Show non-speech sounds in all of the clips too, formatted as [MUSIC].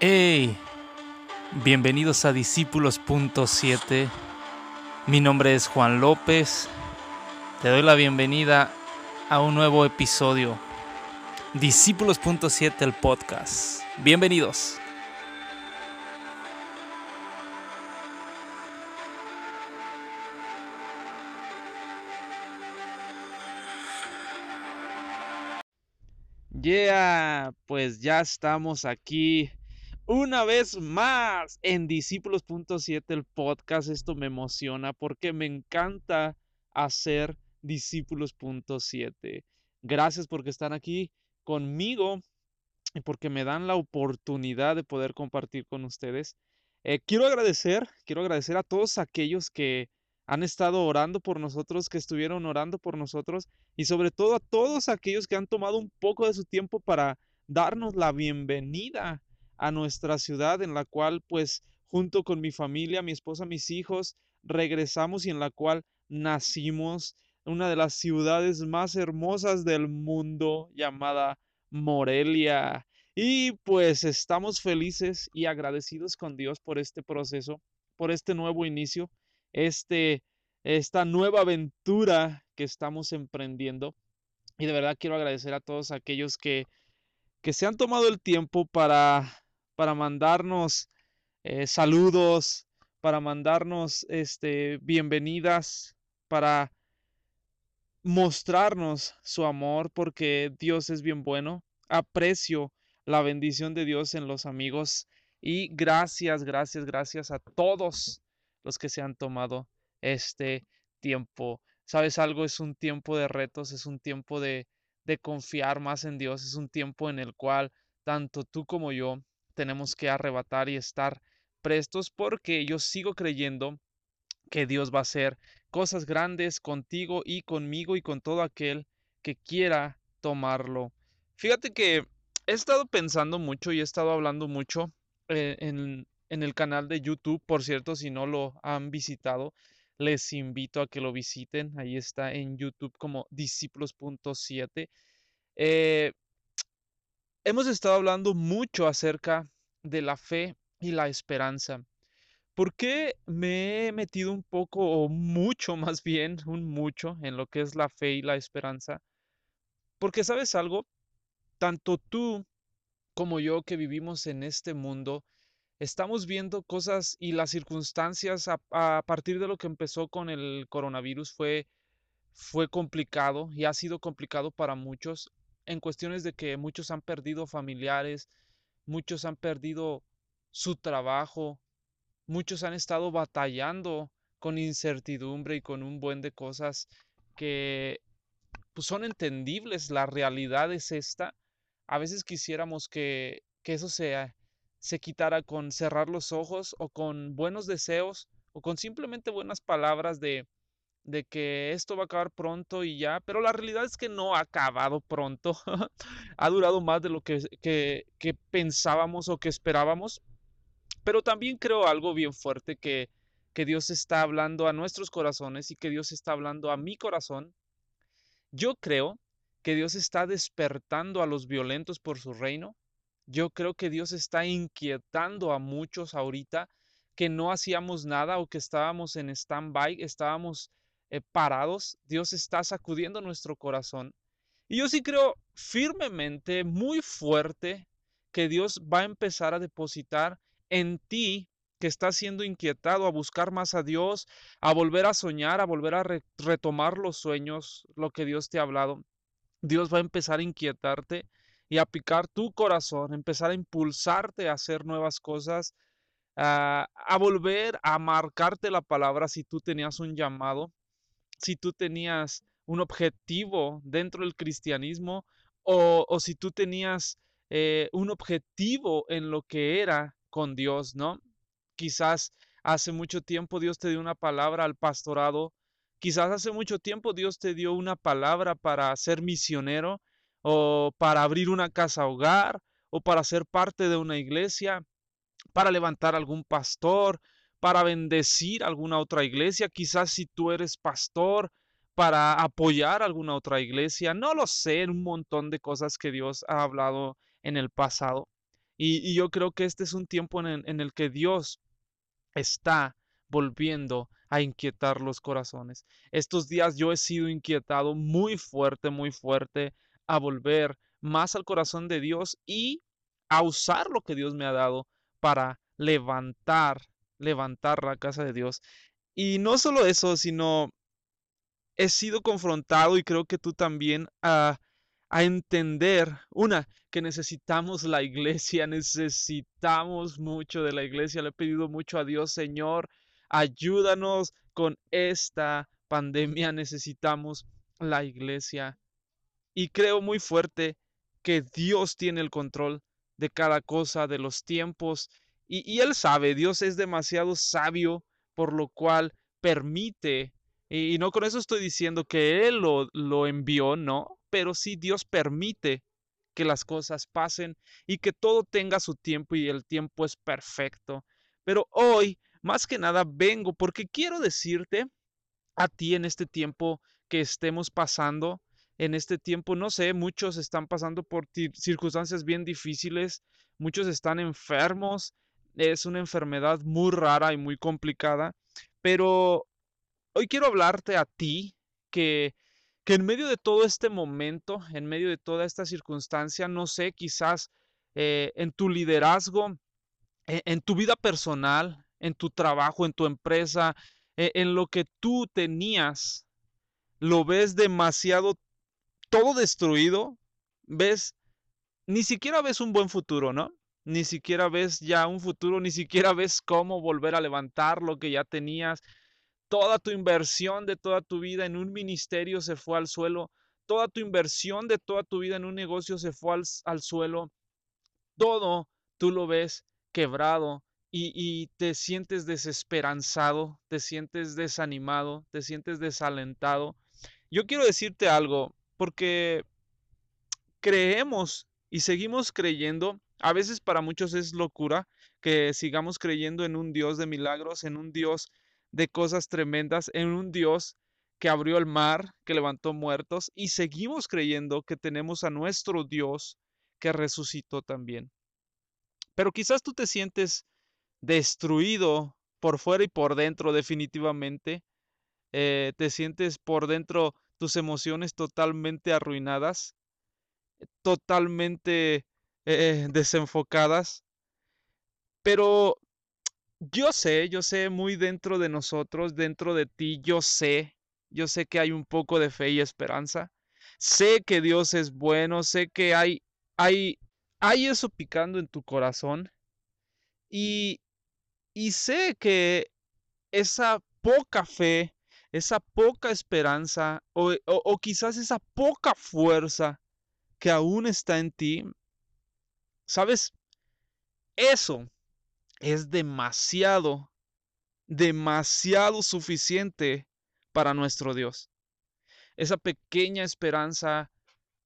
Hey, bienvenidos a Discípulos.7. Mi nombre es Juan López. Te doy la bienvenida a un nuevo episodio. Discípulos.7, el podcast. Bienvenidos. Yeah, pues ya estamos aquí una vez más en Discípulos.7 el podcast. Esto me emociona porque me encanta hacer Discípulos.7. Gracias porque están aquí conmigo y porque me dan la oportunidad de poder compartir con ustedes. Eh, quiero agradecer, quiero agradecer a todos aquellos que han estado orando por nosotros, que estuvieron orando por nosotros y sobre todo a todos aquellos que han tomado un poco de su tiempo para darnos la bienvenida a nuestra ciudad en la cual pues junto con mi familia, mi esposa, mis hijos, regresamos y en la cual nacimos, una de las ciudades más hermosas del mundo llamada Morelia. Y pues estamos felices y agradecidos con Dios por este proceso, por este nuevo inicio, este, esta nueva aventura que estamos emprendiendo. Y de verdad quiero agradecer a todos aquellos que, que se han tomado el tiempo para para mandarnos eh, saludos, para mandarnos este, bienvenidas, para mostrarnos su amor, porque Dios es bien bueno. Aprecio la bendición de Dios en los amigos y gracias, gracias, gracias a todos los que se han tomado este tiempo. ¿Sabes algo? Es un tiempo de retos, es un tiempo de, de confiar más en Dios, es un tiempo en el cual tanto tú como yo tenemos que arrebatar y estar prestos porque yo sigo creyendo que Dios va a hacer cosas grandes contigo y conmigo y con todo aquel que quiera tomarlo. Fíjate que he estado pensando mucho y he estado hablando mucho eh, en, en, el canal de YouTube, por cierto, si no lo han visitado, les invito a que lo visiten. Ahí está en YouTube como discípulos.7. Eh, hemos estado hablando mucho acerca de la fe y la esperanza. ¿Por qué me he metido un poco o mucho [LAUGHS] más bien, un mucho en lo que es la fe y la esperanza? Porque sabes algo, tanto tú como yo que vivimos en este mundo, estamos viendo cosas y las circunstancias a, a, partir de lo que empezó con el coronavirus fue, fue complicado y ha sido complicado para muchos en cuestiones de que muchos han perdido familiares, muchos han perdido su trabajo, muchos han estado batallando con incertidumbre y con un buen de cosas que pues, son entendibles, la realidad es esta. A veces quisiéramos que, que eso se, se quitara con cerrar los ojos o con buenos deseos o con simplemente buenas palabras de, de que esto va a acabar pronto y ya, pero la realidad es que no ha acabado pronto. [LAUGHS] ha durado más de lo que, que, pensábamos o que esperábamos. Pero también creo algo bien fuerte que, que Dios está hablando a nuestros corazones y que Dios está hablando a mi corazón. Yo creo que Dios está despertando a los violentos por su reino. Yo creo que Dios está inquietando a muchos ahorita que no hacíamos nada o que estábamos en stand-by, estábamos eh, parados, Dios está sacudiendo nuestro corazón. Y yo sí creo firmemente, muy fuerte, que Dios va a empezar a depositar en ti que estás siendo inquietado a buscar más a Dios, a volver a soñar, a volver a retomar los sueños, lo que Dios te ha hablado. Dios va a empezar a inquietarte y a picar tu corazón, empezar a impulsarte a hacer nuevas cosas, a volver a marcarte la palabra si tú tenías un llamado si tú tenías un objetivo dentro del cristianismo o, o si tú tenías eh, un objetivo en lo que era con Dios, ¿no? Quizás hace mucho tiempo Dios te dio una palabra al pastorado, quizás hace mucho tiempo Dios te dio una palabra para ser misionero o para abrir una casa hogar o para ser parte de una iglesia, para levantar algún pastor, para bendecir alguna otra iglesia, quizás si tú eres pastor, para apoyar alguna otra iglesia, no lo sé, un montón de cosas que Dios ha hablado en el pasado. Y, yo creo que este es un tiempo en, en el que Dios está volviendo a inquietar los corazones. Estos días yo he sido inquietado muy fuerte, muy fuerte a volver más al corazón de Dios y a usar lo que Dios me ha dado para levantar, levantar la casa de Dios. Y no solo eso, sino he sido confrontado y creo que tú también a, a entender, una, que necesitamos la iglesia, [LAUGHS] necesitamos mucho de la iglesia. Le he pedido mucho a Dios, Señor, ayúdanos con esta pandemia, necesitamos la iglesia. Y creo muy fuerte que Dios tiene el control de cada cosa, de los tiempos, y, Él sabe, Dios es demasiado sabio, por lo cual permite, y, no con eso estoy diciendo que Él lo, lo envió, no, pero sí Dios permite que las cosas pasen y que todo tenga su tiempo y el tiempo es perfecto. Pero hoy más que nada vengo porque quiero decirte a ti en este tiempo que estemos pasando, en este tiempo, no sé, muchos están pasando por circunstancias bien difíciles, muchos están enfermos, es una enfermedad muy rara y muy complicada, pero hoy quiero hablarte a ti que, que en medio de todo este momento, en medio de toda esta circunstancia, no sé, quizás eh, en tu liderazgo, e, en tu vida personal, en tu trabajo, en tu empresa, e, en lo que tú tenías, lo ves demasiado todo destruido, ves, ni siquiera ves un buen futuro, ¿no? Ni siquiera ves ya un futuro, ni siquiera ves cómo volver a levantar lo que ya tenías. Toda tu inversión de toda tu vida en un ministerio se fue al suelo. Toda tu inversión de toda tu vida en un negocio se fue al, al suelo. Todo tú lo ves quebrado, y, te sientes desesperanzado, te sientes desanimado, te sientes desalentado. Yo quiero decirte algo, porque creemos y seguimos creyendo, a veces para muchos es locura que sigamos creyendo en un Dios de milagros, en un Dios de cosas tremendas, en un Dios que abrió el mar, que levantó muertos, y seguimos creyendo que tenemos a nuestro Dios que resucitó también. Pero quizás tú te sientes destruido por fuera y por dentro definitivamente. Eh, te sientes por dentro tus emociones totalmente arruinadas, totalmente eh, desenfocadas. Pero yo sé, yo sé muy dentro de nosotros, dentro de ti, yo sé, yo sé que hay un poco de fe y esperanza. Sé que Dios es bueno, sé que hay, hay, hay eso picando en tu corazón. Y, y sé que esa poca fe, esa poca esperanza o, quizás esa poca fuerza que aún está en ti, ¿sabes? Eso es demasiado, demasiado suficiente para nuestro Dios. Esa pequeña esperanza,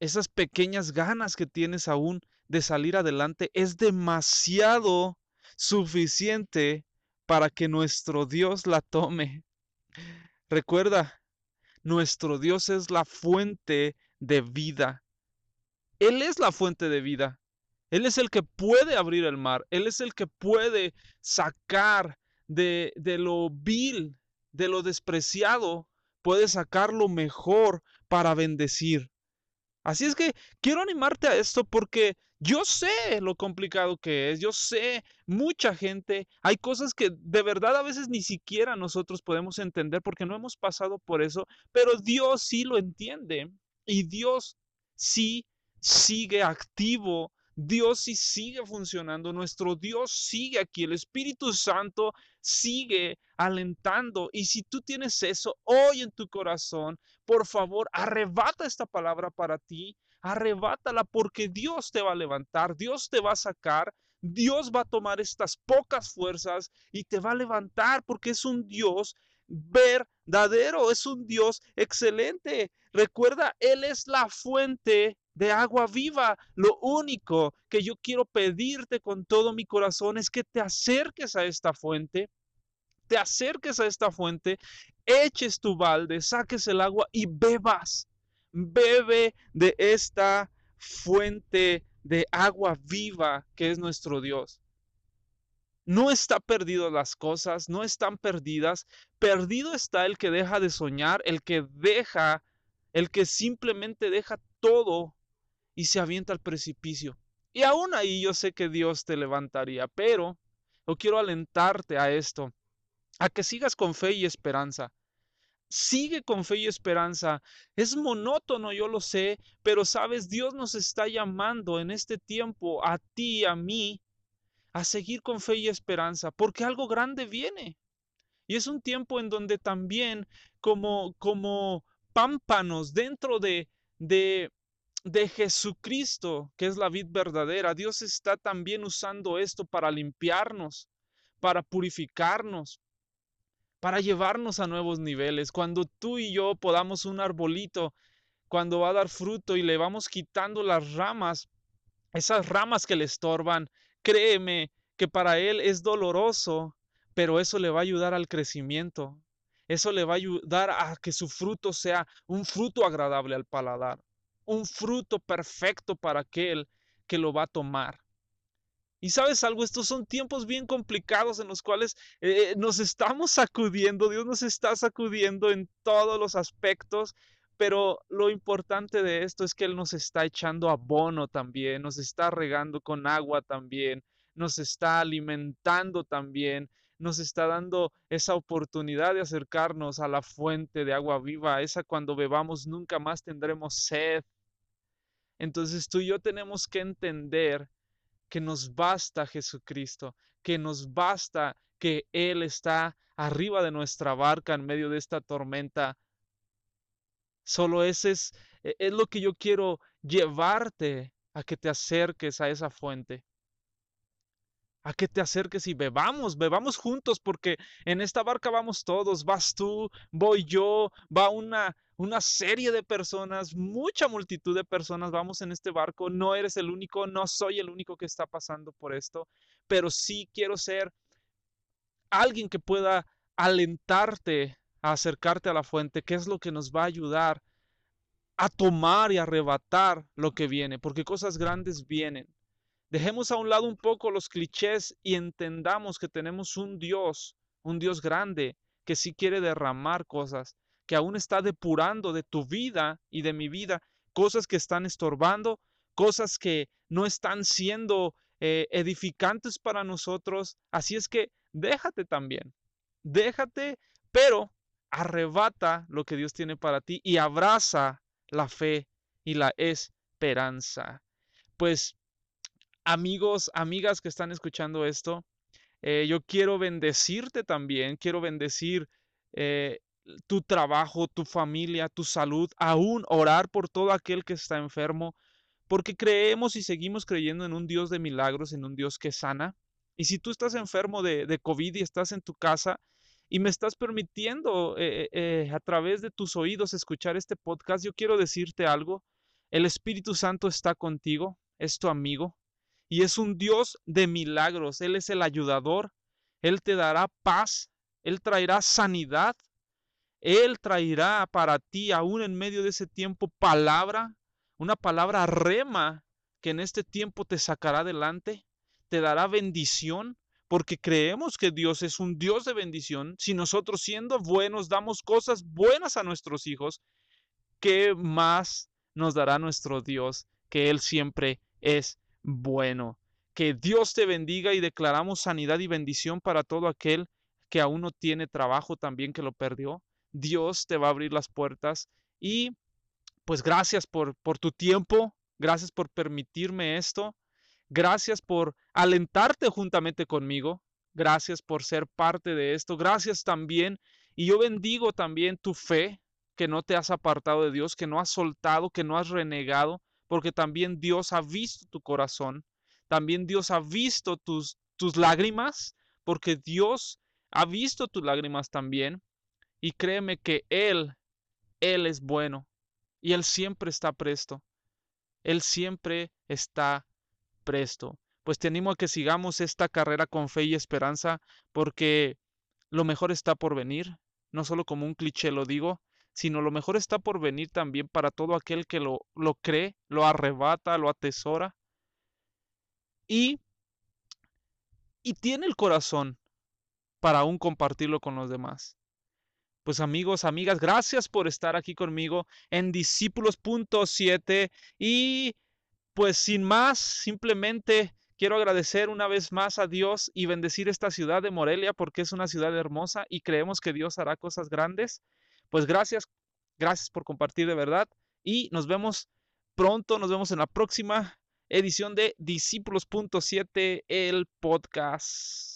esas pequeñas ganas que tienes aún de salir adelante es demasiado suficiente para que nuestro Dios la tome. Recuerda, nuestro Dios es la fuente de vida. Él es la fuente de vida. Él es el que puede abrir el mar. Él es el que puede sacar de, de lo vil, de lo despreciado, puede sacar lo mejor para bendecir. Así es que quiero animarte a esto porque yo sé lo complicado que es, yo sé mucha gente, hay cosas que de verdad a veces ni siquiera nosotros podemos entender porque no hemos pasado por eso, pero Dios sí lo entiende y Dios sí sigue activo Dios sí sigue funcionando, nuestro Dios sigue aquí, el Espíritu Santo sigue alentando. Y si tú tienes eso hoy en tu corazón, por favor, arrebata esta palabra para ti, arrebátala porque Dios te va a levantar, Dios te va a sacar. Dios va a tomar estas pocas fuerzas y te va a levantar porque es un Dios verdadero, es un Dios excelente. Recuerda, Él es la fuente de agua viva. Lo único que yo quiero pedirte con todo mi corazón es que te acerques a esta fuente, te acerques a esta fuente, eches tu balde, saques el agua y bebas. Bebe de esta fuente de agua viva que es nuestro Dios. No está perdido las cosas, no están perdidas. Perdido está el que deja de soñar, el que deja, el que simplemente deja todo y se avienta al precipicio. Y aún ahí yo sé que Dios te levantaría, pero yo quiero alentarte a esto, a que sigas con fe y esperanza. Sigue con fe y esperanza. Es monótono, yo lo sé, pero sabes, Dios nos está llamando en este tiempo a ti y a mí a seguir con fe y esperanza, porque algo grande viene. Y es un tiempo en donde también como como pámpanos dentro de de de Jesucristo, que es la vid verdadera, Dios está también usando esto para limpiarnos, para purificarnos, para llevarnos a nuevos niveles. Cuando tú y yo podamos un arbolito, cuando va a dar fruto y le vamos quitando las ramas, esas ramas que le estorban, créeme que para él es doloroso, pero eso le va a ayudar al crecimiento. Eso le va a ayudar a que su fruto sea un fruto agradable al paladar, un fruto perfecto para aquel que lo va a tomar. Y sabes algo, estos son tiempos bien complicados en los cuales eh, nos estamos sacudiendo, Dios nos está sacudiendo en todos los aspectos, pero lo importante de esto es que Él nos está echando abono también, nos está regando con agua también, nos está alimentando también, nos está dando esa oportunidad de acercarnos a la fuente de agua viva, esa cuando bebamos nunca más tendremos sed. Entonces tú y yo tenemos que entender que nos basta Jesucristo, que nos basta que Él está arriba de nuestra barca en medio de esta tormenta. Solo ese es, e, es lo que yo quiero llevarte a que te acerques a esa fuente. A que te acerques y bebamos, bebamos juntos, porque en esta barca vamos todos, vas tú, voy yo, va una, una serie de personas, mucha multitud de personas, vamos en este barco, no eres el único, no soy el único que está pasando por esto, pero sí quiero ser alguien que pueda alentarte a acercarte a la fuente, que es lo que nos va a ayudar a tomar y arrebatar lo que viene, porque cosas grandes vienen. Dejemos a un lado un poco los clichés y entendamos que tenemos un Dios, un Dios grande, que sí quiere derramar cosas, que aún está depurando de tu vida y de mi vida cosas que están estorbando, cosas que no están siendo eh, edificantes para nosotros. Así es que déjate también, déjate, pero arrebata lo que Dios tiene para ti y abraza la fe y la esperanza. Pues amigos, amigas que están escuchando esto, eh, yo quiero bendecirte también, quiero bendecir eh, tu trabajo, tu familia, tu salud, aún orar por todo aquel que está enfermo, porque creemos y seguimos creyendo en un Dios de milagros, en un Dios que sana. Y si tú estás enfermo de, de COVID y estás en tu casa y me estás permitiendo eh, a través de tus oídos escuchar este podcast, yo quiero decirte algo. El Espíritu Santo está contigo, es tu amigo, y es un Dios de milagros. Él es el ayudador. Él te dará paz. Él traerá sanidad. Él traerá para ti, aún en medio de ese tiempo, palabra, una palabra rema que en este tiempo te sacará adelante, te dará bendición, porque creemos que Dios es un Dios de bendición. Si nosotros siendo buenos damos cosas buenas a nuestros hijos, ¿qué más nos dará nuestro Dios que Él siempre es bueno. Que Dios te bendiga y declaramos sanidad y bendición para todo aquel que aún no tiene trabajo también que lo perdió. Dios te va a abrir las puertas y pues gracias por, por tu tiempo, gracias por permitirme esto, gracias por alentarte juntamente conmigo, gracias por ser parte de esto, gracias también y yo bendigo también tu fe, que no te has apartado de Dios, que no has soltado, que no has renegado, porque también Dios ha visto tu corazón, también Dios ha visto tus, tus lágrimas, porque Dios ha visto tus lágrimas también. Y créeme que Él, Él es bueno y Él siempre está presto. Él siempre está presto. Pues te animo a que sigamos esta carrera con fe y esperanza, porque lo mejor está por venir. No solo como un cliché lo digo, sino lo mejor está por venir también para todo aquel que lo, lo cree, lo arrebata, lo atesora. y, y tiene el corazón para aún compartirlo con los demás. Pues amigos, amigas, gracias por estar aquí conmigo en discípulos.7 y pues sin más, simplemente quiero agradecer una vez más a Dios y bendecir esta ciudad de Morelia porque es una ciudad hermosa y creemos que Dios hará cosas grandes. Pues gracias, gracias por compartir de verdad y nos vemos pronto, nos vemos en la próxima edición de Discípulos.7, el podcast.